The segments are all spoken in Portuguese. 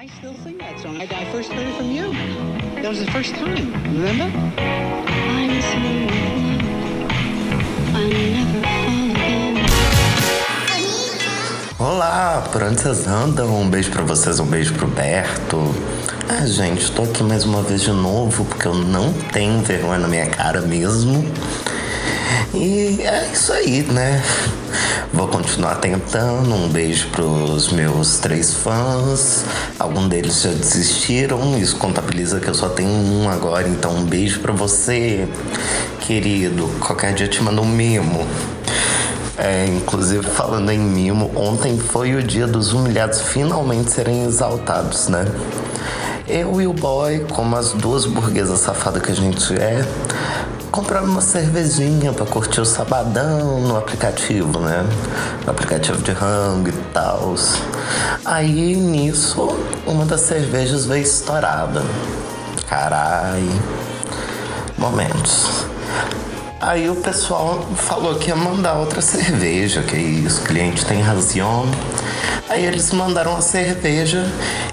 I still sing that song. I, I first heard it from you. That was the first time. Remember? I'm so in love. I never. Olá, por onde vocês andam? Um beijo pra vocês, um beijo pro Berto. Ah, gente, tô aqui mais uma vez de novo porque eu não tenho vergonha na minha cara mesmo. E é isso aí, né? Vou continuar tentando. Um beijo pros meus três fãs. Alguns deles já desistiram. Isso contabiliza que eu só tenho um agora. Então, um beijo pra você, querido. Qualquer dia eu te mando um mimo. É, inclusive, falando em mimo, ontem foi o dia dos humilhados finalmente serem exaltados, né? Eu e o boy, como as duas burguesas safadas que a gente é, compramos uma cervejinha pra curtir o sabadão no aplicativo, né? No aplicativo de rango e tal. Aí nisso, uma das cervejas veio estourada. Carai. Momentos. Aí o pessoal falou que ia mandar outra cerveja, que isso, o cliente tem razão. Aí eles mandaram a cerveja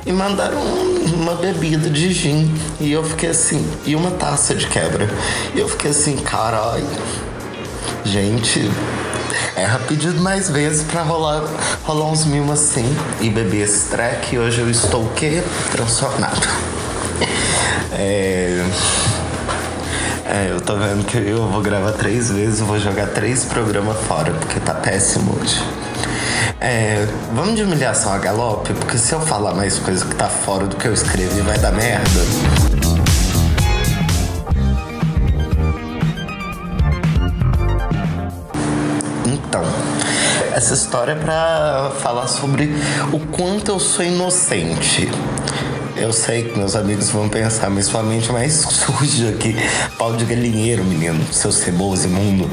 e mandaram uma bebida de gin. E eu fiquei assim, e uma taça de quebra. E eu fiquei assim, caralho. Gente, é pedido mais vezes pra rolar, rolar uns mimos assim e beber esse track. E hoje eu estou o quê? Transtornado. É. É, eu tô vendo que eu vou gravar três vezes, vou jogar três programas fora, porque tá péssimo hoje. É, vamos de humilhação a galope, porque se eu falar mais coisa que tá fora do que eu escrevi, vai dar merda. Então, essa história é pra falar sobre o quanto eu sou inocente. Eu sei que meus amigos vão pensar, mas sua mente é mais suja que pau de galinheiro, menino, seu ceboso imundo.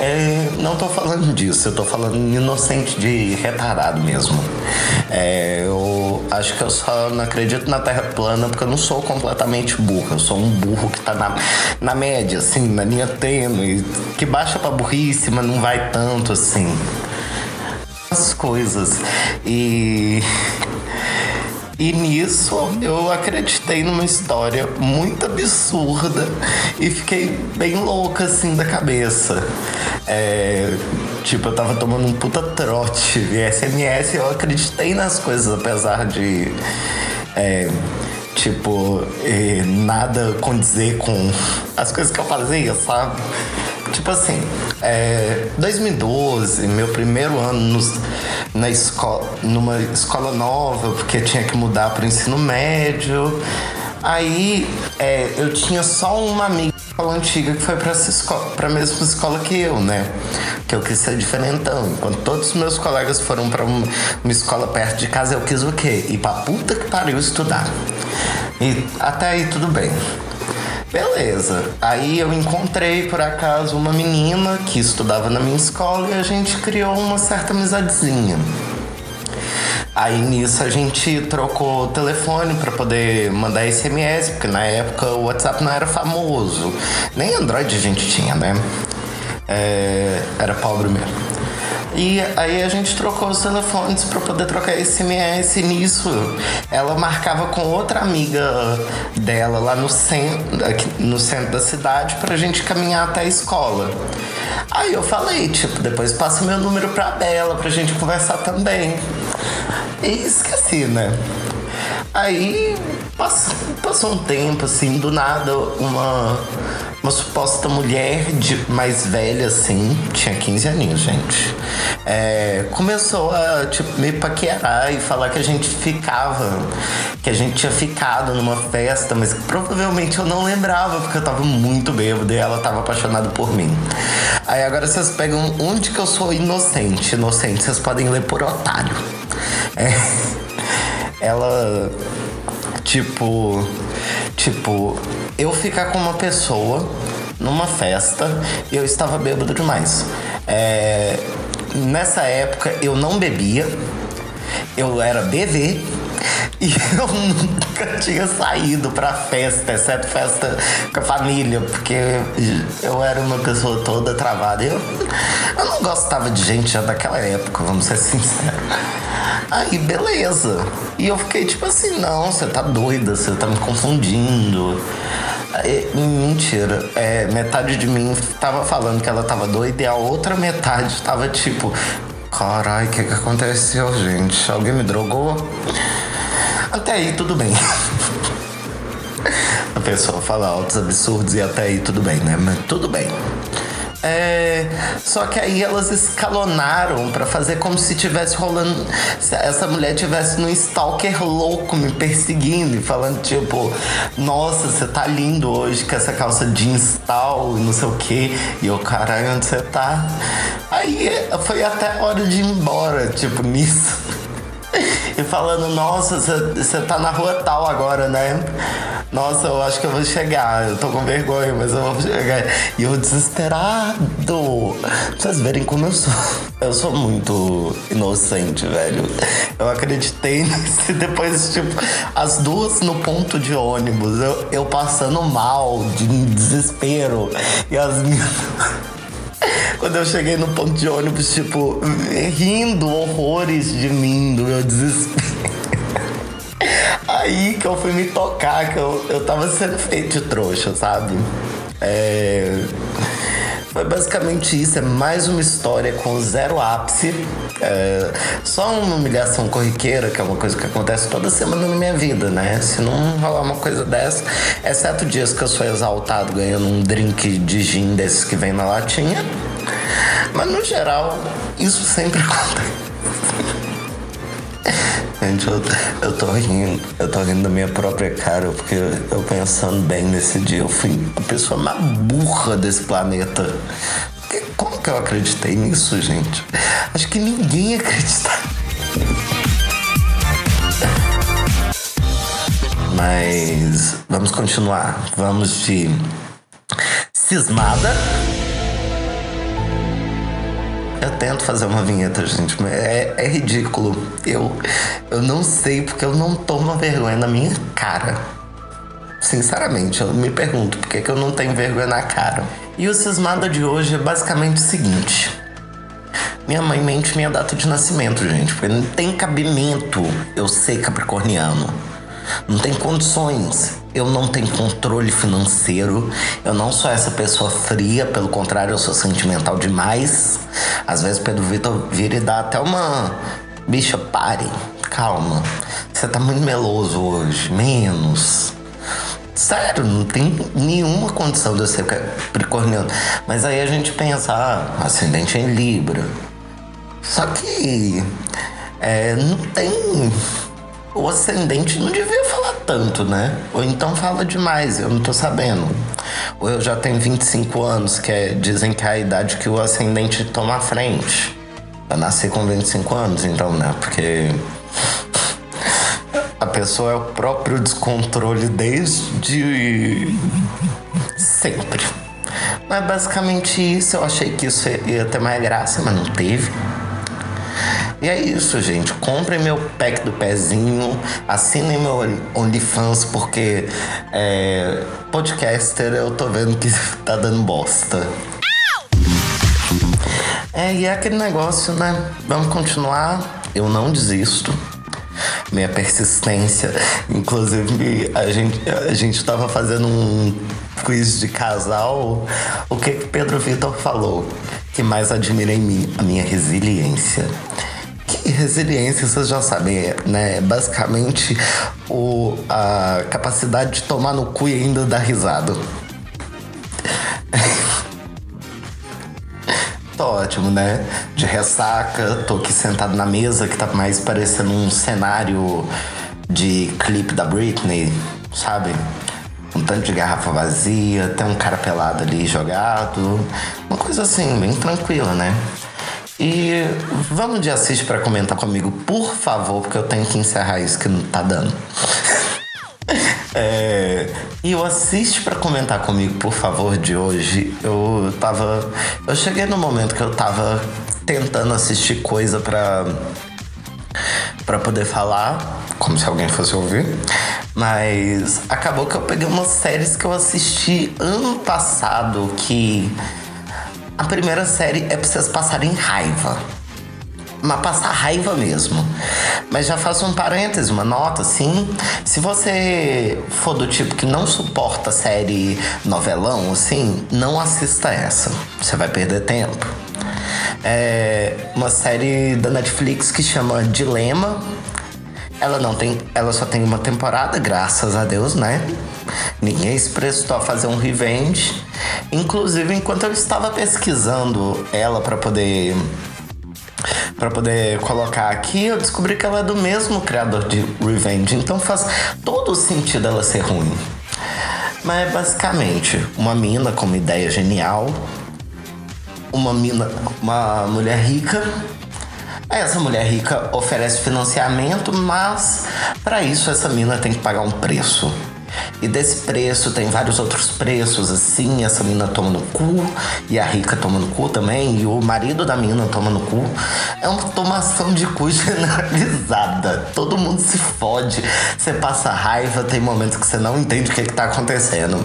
É, não tô falando disso, eu tô falando inocente de retardado mesmo. É, eu acho que eu só não acredito na Terra plana porque eu não sou completamente burro. Eu sou um burro que tá na, na média, assim, na linha tênue, que baixa pra burrice, mas não vai tanto assim. As coisas. E. E nisso eu acreditei numa história muito absurda e fiquei bem louca assim da cabeça. É, tipo, eu tava tomando um puta trote de SMS eu acreditei nas coisas, apesar de. É, tipo, nada condizer com as coisas que eu fazia, sabe? Tipo assim, é, 2012, meu primeiro ano nos, na escola, numa escola nova, porque tinha que mudar para o ensino médio. Aí é, eu tinha só uma amiga antiga que foi para essa escola, para a mesma escola que eu, né? Que eu quis ser diferentão. Enquanto todos os meus colegas foram para uma, uma escola perto de casa, eu quis o quê? Ir pra puta que pariu estudar. E até aí tudo bem. Beleza. Aí eu encontrei por acaso uma menina que estudava na minha escola e a gente criou uma certa amizadezinha. Aí nisso a gente trocou o telefone para poder mandar SMS, porque na época o WhatsApp não era famoso. Nem Android a gente tinha, né? É, era pobre mesmo. E aí a gente trocou os telefones para poder trocar SMS. Nisso, ela marcava com outra amiga dela lá no centro, aqui no centro da cidade pra gente caminhar até a escola. Aí eu falei, tipo, depois passa meu número pra Bela pra gente conversar também. E esqueci, né? Aí passou, passou um tempo, assim, do nada, uma, uma suposta mulher de mais velha, assim, tinha 15 aninhos, gente. É, começou a tipo, me paquerar e falar que a gente ficava, que a gente tinha ficado numa festa, mas provavelmente eu não lembrava, porque eu tava muito bêbado e ela tava apaixonada por mim. Aí agora vocês pegam onde que eu sou inocente. Inocente, vocês podem ler por otário. É, ela Tipo, tipo, eu ficar com uma pessoa numa festa eu estava bêbado demais. É, nessa época eu não bebia, eu era bebê e eu nunca tinha saído pra festa, exceto festa com a família, porque eu era uma pessoa toda travada. Eu, eu não gostava de gente já daquela época, vamos ser sinceros. Aí, beleza. E eu fiquei tipo assim, não, você tá doida, você tá me confundindo. Aí, mentira. É, metade de mim tava falando que ela tava doida e a outra metade tava tipo, carai, o que que aconteceu, gente? Alguém me drogou? Até aí, tudo bem. A pessoa fala altos absurdos e até aí tudo bem, né? Mas tudo bem. É, só que aí elas escalonaram pra fazer como se tivesse rolando. Se essa mulher tivesse num stalker louco me perseguindo e falando, tipo, nossa, você tá lindo hoje com essa calça jeans tal e não sei o que. E eu, caralho, onde você tá? Aí foi até hora de ir embora, tipo, nisso. E falando, nossa, você tá na rua tal agora, né? Nossa, eu acho que eu vou chegar. Eu tô com vergonha, mas eu vou chegar. E eu desesperado. Pra vocês verem como eu sou. Eu sou muito inocente, velho. Eu acreditei nisso. E depois, tipo, as duas no ponto de ônibus. Eu, eu passando mal, de desespero. E as minhas. Quando eu cheguei no ponto de ônibus, tipo, rindo horrores de mim, do meu desespero. Aí que eu fui me tocar, que eu, eu tava sendo feito de trouxa, sabe? É. Foi basicamente isso, é mais uma história com zero ápice. É, só uma humilhação corriqueira, que é uma coisa que acontece toda semana na minha vida, né? Se não rolar uma coisa dessa, exceto dias que eu sou exaltado ganhando um drink de gin desses que vem na latinha. Mas no geral, isso sempre acontece. Gente, eu, eu tô rindo. Eu tô rindo da minha própria cara, porque eu pensando bem nesse dia, eu fui a pessoa mais burra desse planeta. Como que eu acreditei nisso, gente? Acho que ninguém acredita. Mas vamos continuar. Vamos de cismada. Eu tento fazer uma vinheta, gente, mas é, é ridículo. Eu, eu não sei porque eu não tomo vergonha na minha cara. Sinceramente, eu me pergunto por que, eu não tenho vergonha na cara. E o cismada de hoje é basicamente o seguinte. Minha mãe mente minha data de nascimento, gente. Porque não tem cabimento eu ser capricorniano. Não tem condições. Eu não tenho controle financeiro. Eu não sou essa pessoa fria, pelo contrário, eu sou sentimental demais. Às vezes Pedro Vitor vira e dá até uma. Bicha, pare. Calma. Você tá muito meloso hoje. Menos. Sério, não tem nenhuma condição de eu ser capricorniano. Mas aí a gente pensa, ah, ascendente em Libra. Só que é, não tem. O ascendente não devia falar tanto, né? Ou então fala demais, eu não tô sabendo. Ou eu já tenho 25 anos, que é, dizem que é a idade que o ascendente toma a frente. Eu nasci com 25 anos, então, né? Porque a pessoa é o próprio descontrole desde sempre. Mas basicamente isso, eu achei que isso ia ter mais graça, mas não teve. E é isso, gente. Comprem meu pack do pezinho, assinem meu OnlyFans, porque é, podcaster eu tô vendo que tá dando bosta. É, e é aquele negócio, né? Vamos continuar. Eu não desisto. Minha persistência. Inclusive, a gente, a gente tava fazendo um quiz de casal. O que, que Pedro Vitor falou? Que mais admira em mim? A minha resiliência. Resiliência, vocês já sabem, né? Basicamente, o, a capacidade de tomar no cu e ainda dar risada. tô ótimo, né? De ressaca, tô aqui sentado na mesa que tá mais parecendo um cenário de clipe da Britney, sabe? Um tanto de garrafa vazia, tem um cara pelado ali jogado. Uma coisa assim, bem tranquila, né? E vamos de assiste para comentar comigo, por favor, porque eu tenho que encerrar isso que não tá dando. É, e o assiste para comentar comigo, por favor, de hoje. Eu tava. Eu cheguei no momento que eu tava tentando assistir coisa pra. pra poder falar, como se alguém fosse ouvir. Mas acabou que eu peguei umas séries que eu assisti ano passado que. A primeira série é pra vocês passarem raiva. mas passar raiva mesmo. Mas já faço um parêntese, uma nota assim. Se você for do tipo que não suporta série novelão, assim, não assista essa. Você vai perder tempo. É uma série da Netflix que chama Dilema. Ela não tem, ela só tem uma temporada, graças a Deus, né? Ninguém se prestou a fazer um revenge. Inclusive, enquanto eu estava pesquisando ela para poder para poder colocar aqui, eu descobri que ela é do mesmo criador de Revenge, então faz todo o sentido ela ser ruim. Mas é basicamente uma mina com uma ideia genial, uma mina, uma mulher rica. Essa mulher rica oferece financiamento, mas para isso essa mina tem que pagar um preço. E desse preço tem vários outros preços, assim, essa mina toma no cu, e a rica toma no cu também, e o marido da mina toma no cu. É uma tomação de cu generalizada. Todo mundo se fode, você passa raiva, tem momentos que você não entende o que, que tá acontecendo.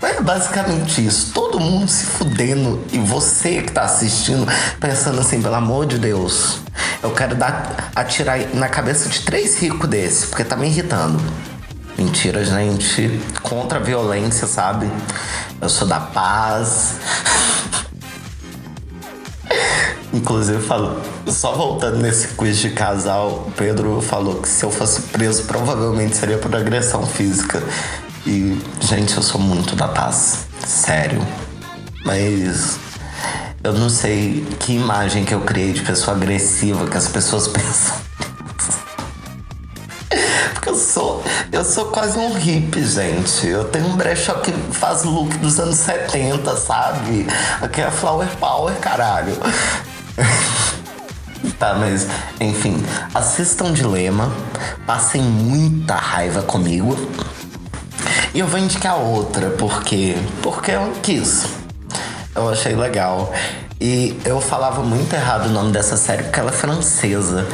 Mas é basicamente isso. Todo mundo se fudendo, e você que tá assistindo, pensando assim, pelo amor de Deus, eu quero dar, atirar na cabeça de três ricos desse, porque tá me irritando. Mentira, gente. Contra a violência, sabe? Eu sou da paz. Inclusive, falo, só voltando nesse quiz de casal, o Pedro falou que se eu fosse preso, provavelmente seria por agressão física. E, gente, eu sou muito da paz. Sério. Mas eu não sei que imagem que eu criei de pessoa agressiva que as pessoas pensam. Porque eu sou, eu sou quase um hippie, gente. Eu tenho um brechó que faz look dos anos 70, sabe? Aqui é Flower Power, caralho. Tá, mas enfim, assistam Dilema, passem muita raiva comigo. E eu vou indicar outra, porque porque eu quis. Eu achei legal. E eu falava muito errado o nome dessa série porque ela é francesa.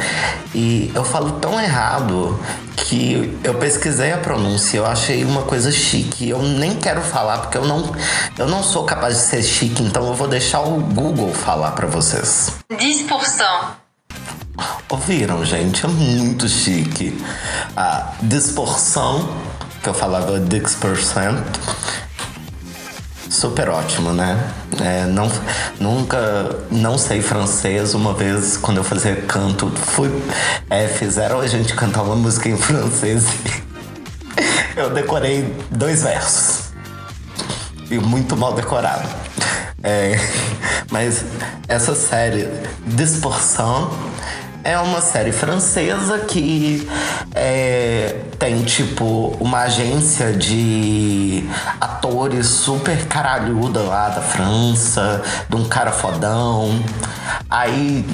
E eu falo tão errado que eu pesquisei a pronúncia, eu achei uma coisa chique. Eu nem quero falar porque eu não, eu não sou capaz de ser chique, então eu vou deixar o Google falar para vocês. 10%. Ouviram, gente? É muito chique. A disporção, que eu falava 10%. Super ótimo, né? É, não, nunca não sei francês. Uma vez, quando eu fazia canto, fui, é, fizeram a gente cantar uma música em francês. eu decorei dois versos. E muito mal decorado. É, mas essa série, Disporção, é uma série francesa que é, tem, tipo, uma agência de atores super caralhuda lá da França, de um cara fodão. Aí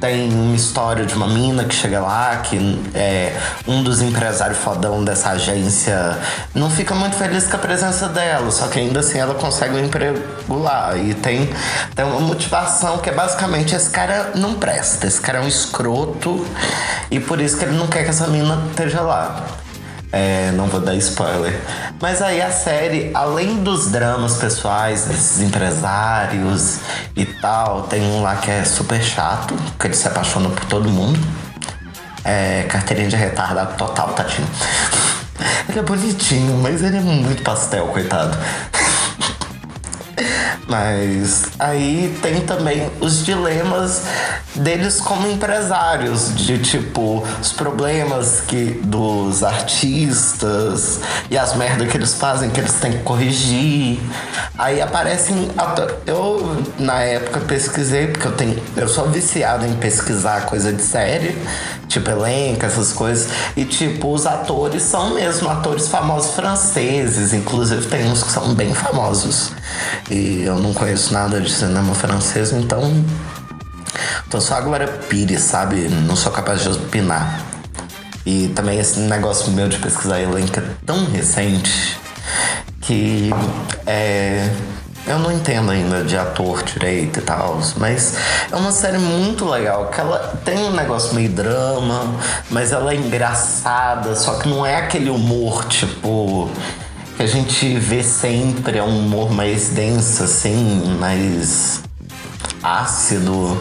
tem uma história de uma mina que chega lá, que é um dos empresários fodão dessa agência não fica muito feliz com a presença dela, só que ainda assim ela consegue um emprego lá. E tem, tem uma motivação que é basicamente esse cara não presta, esse cara é um escroto e por isso que ele não quer que essa mina esteja lá. É, não vou dar spoiler. Mas aí a série, além dos dramas pessoais desses empresários e tal, tem um lá que é super chato, que ele se apaixona por todo mundo. É, carteirinha de retardado total, Tatinho. Ele é bonitinho, mas ele é muito pastel, coitado. Mas aí tem também os dilemas deles como empresários, de tipo, os problemas que dos artistas e as merdas que eles fazem que eles têm que corrigir. Aí aparecem. Eu, na época, pesquisei, porque eu tenho. Eu sou viciado em pesquisar coisa de série, tipo elenco, essas coisas. E tipo, os atores são mesmo atores famosos franceses, inclusive tem uns que são bem famosos. E eu não conheço nada de cinema francês, então. Tô só a Glória Pires, sabe? Não sou capaz de opinar. E também esse negócio meu de pesquisar elenco é tão recente que é, eu não entendo ainda de ator direito e tal, mas é uma série muito legal, que ela tem um negócio meio drama, mas ela é engraçada, só que não é aquele humor tipo que a gente vê sempre, é um humor mais denso assim, mais ácido.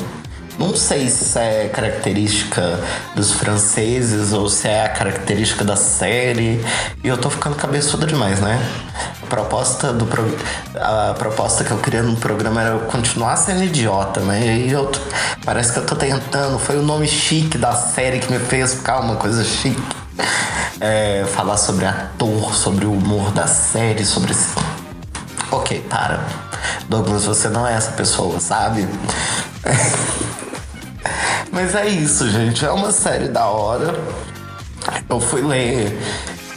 Não sei se é característica dos franceses ou se é a característica da série. E eu tô ficando cabeçuda demais, né? Proposta, do pro... a proposta que eu queria no programa era continuar sendo idiota, né? E eu parece que eu tô tentando. Foi o nome chique da série que me fez ficar uma coisa chique. É, falar sobre ator, sobre o humor da série, sobre. Ok, para. Douglas, você não é essa pessoa, sabe? Mas é isso, gente. É uma série da hora. Eu fui ler,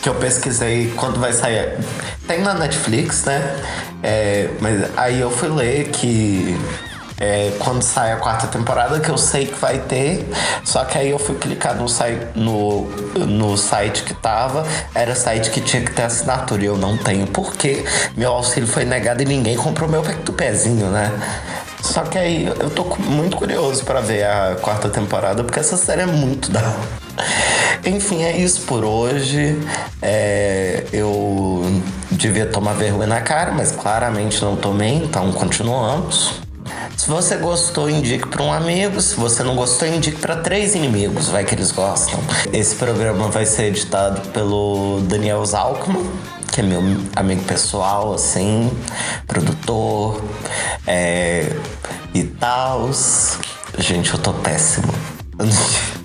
que eu pesquisei quando vai sair. Tem na Netflix, né? É, mas aí eu fui ler que é, quando sai a quarta temporada, que eu sei que vai ter. Só que aí eu fui clicar no, no, no site que tava, era site que tinha que ter assinatura e eu não tenho, porque meu auxílio foi negado e ninguém comprou meu pezinho, né? Só que aí eu tô muito curioso para ver a quarta temporada, porque essa série é muito da. Enfim, é isso por hoje. É, eu devia tomar vergonha na cara, mas claramente não tomei, então continuamos. Se você gostou, indique para um amigo. Se você não gostou, indique para três inimigos, vai que eles gostam. Esse programa vai ser editado pelo Daniel Zalkman, que é meu amigo pessoal, assim, produtor é, e tal. Gente, eu tô péssimo.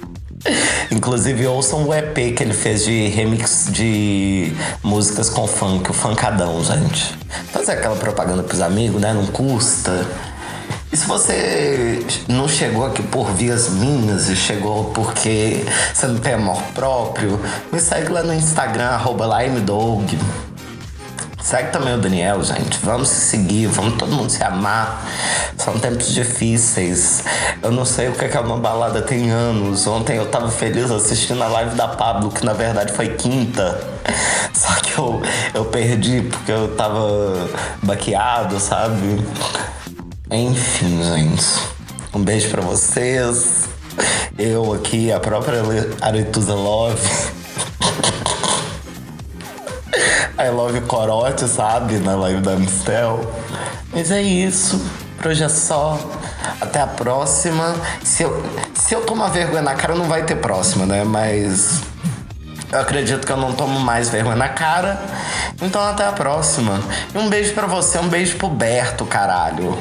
Inclusive, ouçam o EP que ele fez de remix de músicas com funk, o funkadão, gente. Fazer aquela propaganda pros amigos, né? Não custa. E se você não chegou aqui por vias minhas e chegou porque você não tem amor próprio, me segue lá no Instagram, arroba LimeDog. Segue também o Daniel, gente. Vamos se seguir, vamos todo mundo se amar. São tempos difíceis. Eu não sei o que é uma balada tem anos. Ontem eu tava feliz assistindo a live da Pablo, que na verdade foi quinta. Só que eu, eu perdi porque eu tava baqueado, sabe? Enfim, gente. Um beijo para vocês. Eu aqui, a própria Aretusa Love. I love Corote, sabe? Na live da Mistel. Mas é isso. Por hoje é só. Até a próxima. Se eu, se eu tomar vergonha na cara, não vai ter próxima, né? Mas. Eu acredito que eu não tomo mais vergonha na cara. Então até a próxima. E um beijo para você, um beijo pro Berto, caralho.